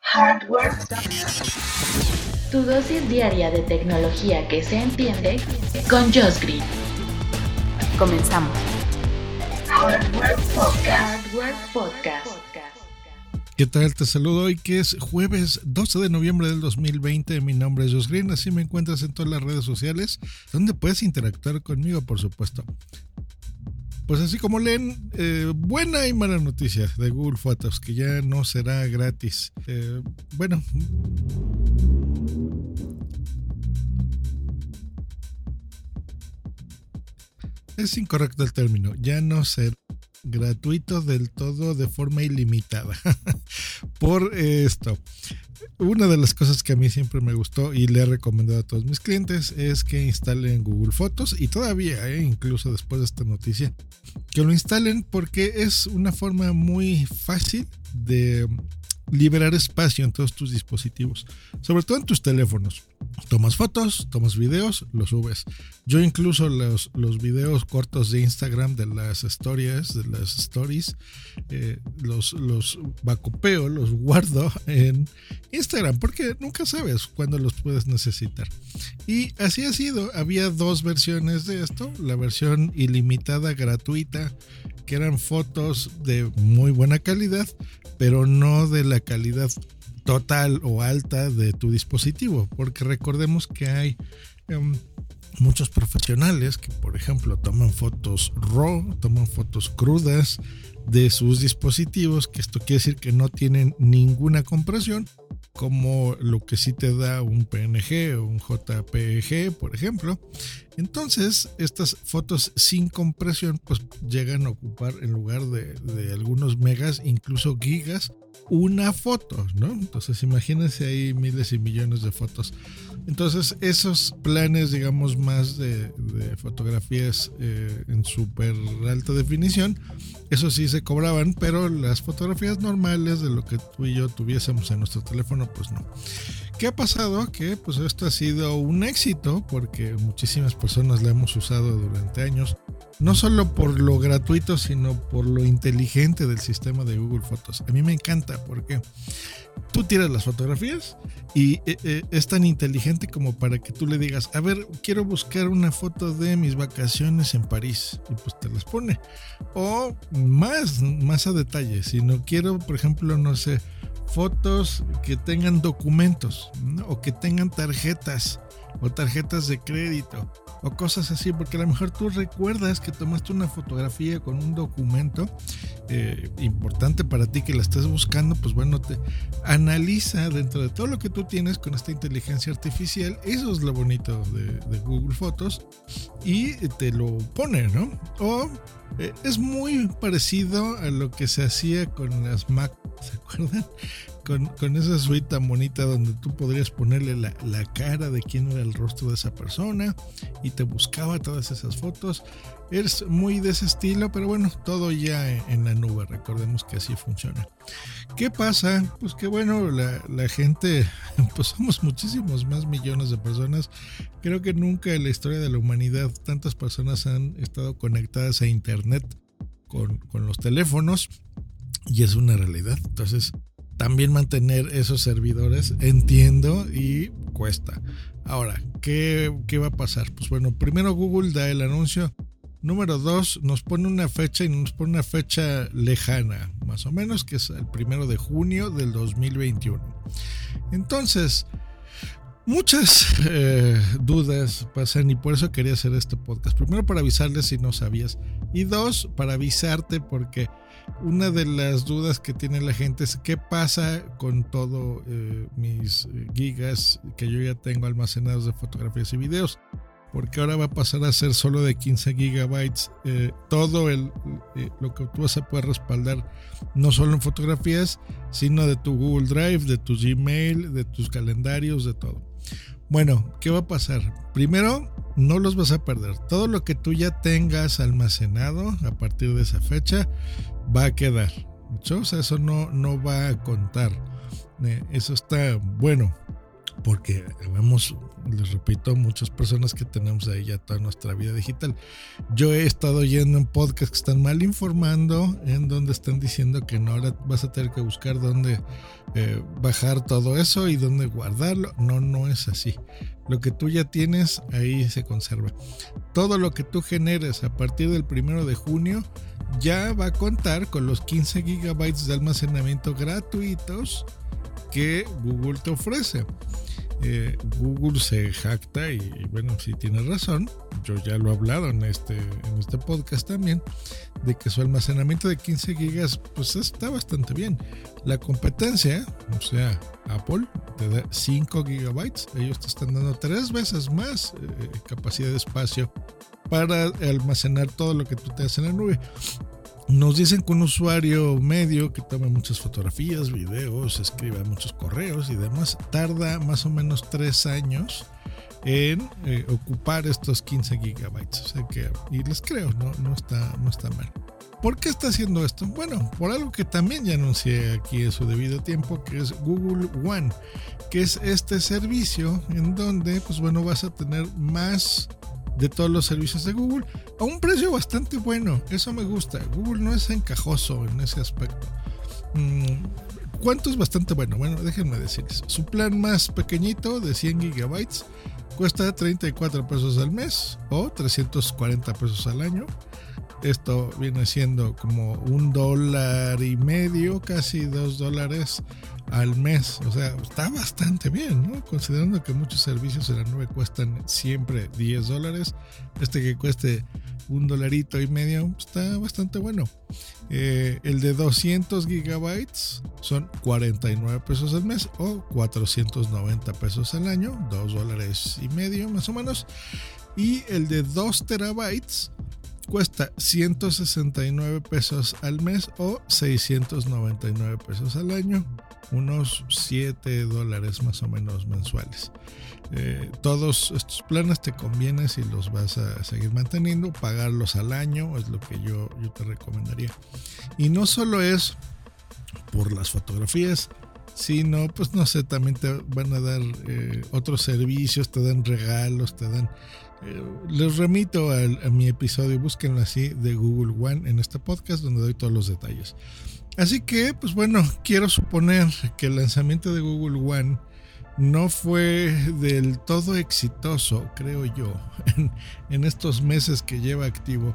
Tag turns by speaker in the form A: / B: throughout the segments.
A: Hardware. Tu dosis diaria de tecnología que se entiende con Josh Green.
B: Comenzamos.
A: Hardware Podcast. Hardware Podcast.
C: ¿Qué tal? Te saludo hoy que es jueves 12 de noviembre del 2020. Mi nombre es Josh Green, así me encuentras en todas las redes sociales donde puedes interactuar conmigo, por supuesto. Pues así como leen, eh, buena y mala noticia de Google Photos, que ya no será gratis. Eh, bueno. Es incorrecto el término, ya no será gratuito del todo de forma ilimitada. Por esto, una de las cosas que a mí siempre me gustó y le he recomendado a todos mis clientes es que instalen Google Fotos y todavía, eh, incluso después de esta noticia, que lo instalen porque es una forma muy fácil de liberar espacio en todos tus dispositivos, sobre todo en tus teléfonos. Tomas fotos, tomas videos, los subes. Yo incluso los, los videos cortos de Instagram de las historias, de las stories, eh, los, los bacopeo, los guardo en Instagram porque nunca sabes cuándo los puedes necesitar. Y así ha sido. Había dos versiones de esto. La versión ilimitada gratuita que eran fotos de muy buena calidad, pero no de la calidad total o alta de tu dispositivo, porque recordemos que hay em, muchos profesionales que, por ejemplo, toman fotos RAW, toman fotos crudas de sus dispositivos, que esto quiere decir que no tienen ninguna compresión, como lo que sí te da un PNG o un JPG, por ejemplo. Entonces, estas fotos sin compresión, pues llegan a ocupar en lugar de, de algunos megas, incluso gigas, una foto, ¿no? Entonces, imagínense ahí miles y millones de fotos. Entonces, esos planes, digamos, más de, fotografías eh, en súper alta definición, eso sí se cobraban, pero las fotografías normales de lo que tú y yo tuviésemos en nuestro teléfono, pues no. ¿Qué ha pasado? Que pues esto ha sido un éxito porque muchísimas personas la hemos usado durante años, no solo por lo gratuito, sino por lo inteligente del sistema de Google Fotos. A mí me encanta porque tú tiras las fotografías y eh, eh, es tan inteligente como para que tú le digas, a ver, quiero buscar una foto de mis vacaciones en París y pues te las pone. O más, más a detalle, si no quiero, por ejemplo, no sé, fotos que tengan documentos o que tengan tarjetas o tarjetas de crédito o cosas así, porque a lo mejor tú recuerdas que tomaste una fotografía con un documento eh, importante para ti que la estás buscando, pues bueno, te analiza dentro de todo lo que tú tienes con esta inteligencia artificial, eso es lo bonito de, Google Fotos, y te lo pone, ¿no? O eh, es muy parecido a lo que se hacía con las Mac, ¿se acuerdan? Con, esa suite tan bonita donde tú podrías ponerle la, cara de quién era el rostro de esa persona y te buscaba todas esas fotos. Es muy de ese estilo, pero bueno, todo ya en la nube, recordemos que así funciona. ¿Qué pasa? Pues que bueno, la, la gente, pues somos muchísimos más millones de personas. Creo que nunca en la historia de la humanidad tantas personas han estado conectadas a Internet con, con los teléfonos y es una realidad. Entonces, también mantener esos servidores, entiendo, y cuesta. Ahora, ¿qué, ¿qué, va a pasar? Pues bueno, primero Google da el anuncio Número dos, nos pone una fecha y nos pone una fecha lejana, más o menos, que es el primero de junio del 2021. Entonces, muchas eh, dudas pasan y por eso quería hacer este podcast. Primero, para avisarles si no sabías. Y dos, para avisarte porque una de las dudas que tiene la gente es qué pasa con todo eh, mis gigas que yo ya tengo almacenados de fotografías y videos porque ahora va a pasar a ser solo de 15 gigabytes. Eh, todo el, eh, lo que tú vas a poder respaldar, no solo en fotografías, sino de tu Google Drive, de tu Gmail, de tus calendarios, de todo. Bueno, ¿qué va a pasar? Primero, no los vas a perder. Todo lo que tú ya tengas almacenado a partir de esa fecha va a quedar. O sea, eso no, no va a contar. Eh, eso está bueno porque vemos, les repito, muchas personas que tenemos ahí ya toda nuestra vida digital. Yo he estado oyendo en podcasts que están mal informando, en donde están diciendo que no, ahora vas a tener que buscar dónde eh, bajar todo eso y dónde guardarlo. No, no es así. Lo que tú ya tienes ahí se conserva. Todo lo que tú generes a partir del primero de junio ya va a contar con los 15 gigabytes de almacenamiento gratuitos que Google te ofrece. Eh, Google se jacta y, bueno, si tiene razón, yo ya lo he hablado en este, en este podcast también, de que su almacenamiento de 15 gigas pues está bastante bien. La competencia, o sea, Apple te da 5 gigabytes, ellos te están dando tres veces más eh, capacidad de espacio para almacenar todo lo que tú te haces en la nube. Nos dicen que un usuario medio que toma muchas fotografías, videos, escribe muchos correos y demás, tarda más o menos tres años en eh, ocupar estos 15 gigabytes. O sea que, y les creo, no, no, está, no está mal. ¿Por qué está haciendo esto? Bueno, por algo que también ya anuncié aquí en su debido tiempo, que es Google One, que es este servicio en donde, pues bueno, vas a tener más de todos los servicios de Google a un precio bastante bueno. Eso me gusta. Google no es encajoso en ese aspecto. Mm, ¿Cuánto es bastante bueno? Bueno, déjenme decirles. Su plan más pequeñito de 100 gigabytes cuesta 34 pesos al mes o 340 pesos al año. Esto viene siendo como un dólar y medio, casi dos dólares al mes. O sea, está bastante bien. Considerando que muchos servicios en la nube cuestan siempre 10 dólares. Este que cueste un dolarito y medio está bastante bueno. Eh, el de 200 gigabytes son 49 pesos al mes o 490 pesos al año, 2 dólares y medio más o menos. Y el de 2 terabytes cuesta 169 pesos al mes o 699 pesos al año, unos 7 dólares más o menos mensuales. Eh, todos estos planes te conviene si los vas a seguir manteniendo, pagarlos al año es lo que yo, yo te recomendaría. Y no solo es por las fotografías, sino pues no sé, también te van a dar eh, otros servicios, te dan regalos, te dan les remito a, mi episodio, búsquenlo así, de Google One en este podcast donde doy todos los detalles. Así que, pues bueno, quiero suponer que el lanzamiento de Google One no fue del todo exitoso, creo yo, en, estos meses que lleva activo.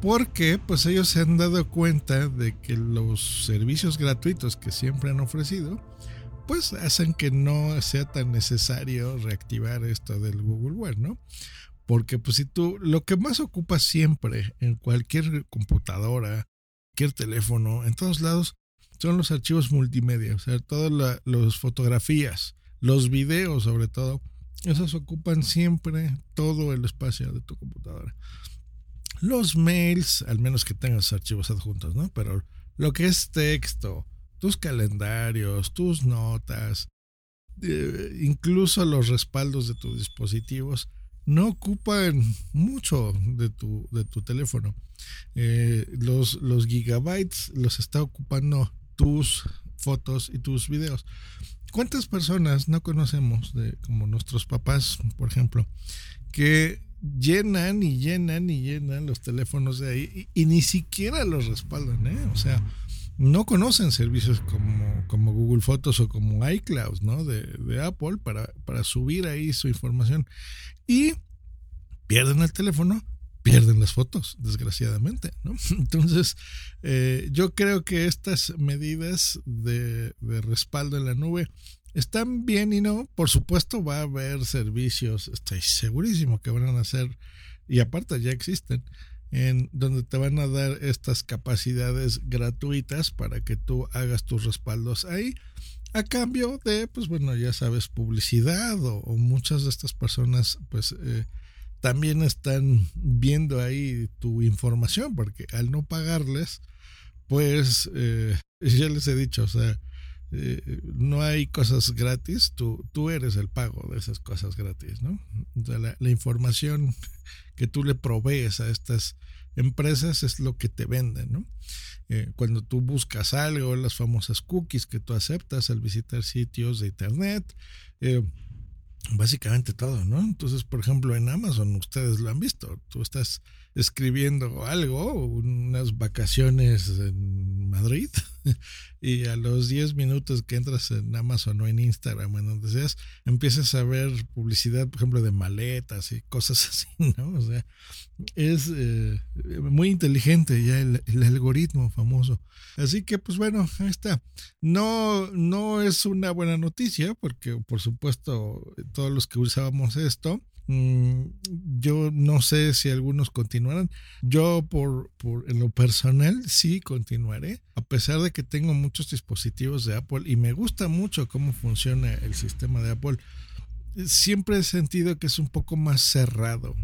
C: Porque pues ellos se han dado cuenta de que los servicios gratuitos que siempre han ofrecido, pues hacen que no sea tan necesario reactivar esto del Google One, ¿no? Porque pues si tú, lo que más ocupas siempre en cualquier computadora, cualquier teléfono, en todos lados, son los archivos multimedia, o sea, todas las fotografías, los videos sobre todo, esos ocupan siempre todo el espacio de tu computadora. Los mails, al menos que tengas archivos adjuntos, ¿no? Pero lo que es texto, tus calendarios, tus notas, eh, incluso los respaldos de tus dispositivos, no ocupan mucho de tu, de tu teléfono. Eh, los, los gigabytes los está ocupando tus fotos y tus videos. ¿Cuántas personas no conocemos, de, como nuestros papás, por ejemplo, que llenan y llenan y llenan los teléfonos de ahí y, ni siquiera los respaldan? ¿eh? O sea, no conocen servicios como, como Google Fotos o como iCloud, ¿no? De, de Apple para, para subir ahí su información. Y pierden el teléfono, pierden las fotos, desgraciadamente. Entonces, eh, yo creo que estas medidas de, de respaldo en la nube están bien y no. Por supuesto, va a haber servicios, estoy segurísimo que van a hacer, y aparte ya existen, en donde te van a dar estas capacidades gratuitas para que tú hagas tus respaldos ahí. A cambio de pues bueno ya sabes publicidad o, muchas de estas personas pues eh, también están viendo ahí tu información, porque al no pagarles, pues eh, ya les he dicho, o sea, eh, no hay cosas gratis, tú, tú eres el pago de esas cosas gratis, ¿no? La, información que tú le provees a estas empresas es lo que te venden, ¿no? Eh, cuando tú buscas algo, las famosas cookies que tú aceptas al visitar sitios de internet, eh, básicamente todo, ¿no? Entonces, por ejemplo, en Amazon, ustedes lo han visto, tú estás escribiendo algo, unas vacaciones en Madrid, y a los 10 minutos que entras en Amazon o en Instagram, en donde seas, empiezas a ver publicidad, por ejemplo, de maletas y cosas así, ¿no? O sea, es eh, muy inteligente ya el, algoritmo famoso. Así que, pues bueno, ahí está. No, no es una buena noticia, porque por supuesto, todos los que usábamos esto, Mm, yo no sé si algunos continuarán. Yo por, por, en lo personal sí continuaré, a pesar de que tengo muchos dispositivos de Apple y me gusta mucho cómo funciona el sistema de Apple. Siempre he sentido que es un poco más cerrado,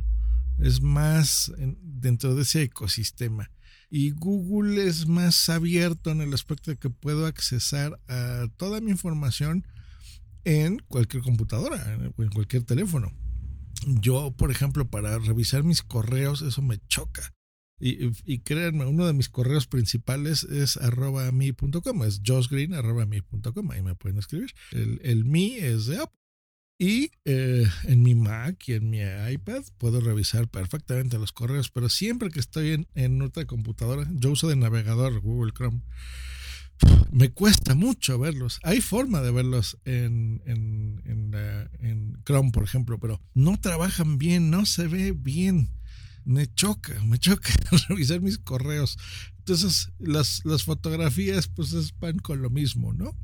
C: es más dentro de ese ecosistema. Y Google es más abierto en el aspecto de que puedo accesar a toda mi información en cualquier computadora en cualquier teléfono. Yo, por ejemplo, para revisar mis correos, eso me choca. Y, créanme, uno de mis correos principales es arroba mi.com, es joshgreen arroba mi.com, ahí me pueden escribir. El, el mi es de Apple. Y eh, en mi Mac y en mi iPad puedo revisar perfectamente los correos, pero siempre que estoy en, en otra computadora, yo uso de navegador Google Chrome me cuesta mucho verlos. Hay forma de verlos en, en, en, Chrome, por ejemplo, pero no trabajan bien, no se ve bien. Me choca, me choca revisar mis correos. Entonces, las, las fotografías, pues van con lo mismo, ¿no?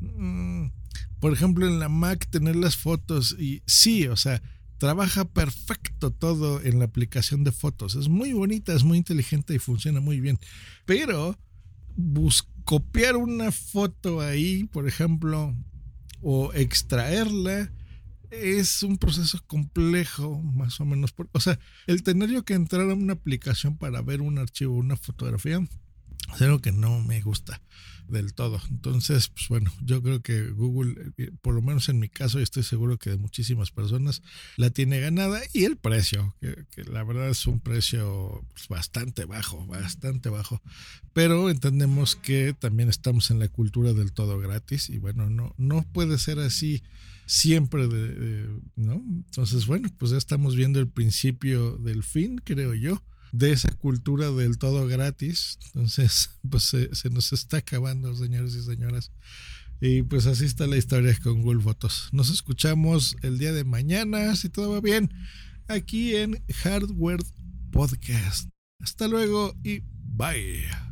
C: Mm, por ejemplo, en la Mac, tener las fotos y sí, o sea, trabaja perfecto todo en la aplicación de fotos. Es muy bonita, es muy inteligente y funciona muy bien. Pero buscar copiar una foto ahí, por ejemplo, o extraerla, es un proceso complejo, más o menos. O sea, el tener yo que entrar a una aplicación para ver un archivo, una fotografía, es algo que no me gusta del todo. Entonces, pues bueno, yo creo que Google, eh, por lo menos en mi caso, y estoy seguro que de muchísimas personas, la tiene ganada y el precio, que, la verdad es un precio pues, bastante bajo, bastante bajo. Pero entendemos que también estamos en la cultura del todo gratis y bueno, no, no puede ser así siempre, de, ¿no? Entonces, bueno, pues ya estamos viendo el principio del fin, creo yo de esa cultura del todo gratis. Entonces, pues se, nos está acabando, señores y señoras. Y pues así está la historia con Google Fotos. Nos escuchamos el día de mañana, si todo va bien, aquí en Hardware Podcast. Hasta luego y bye.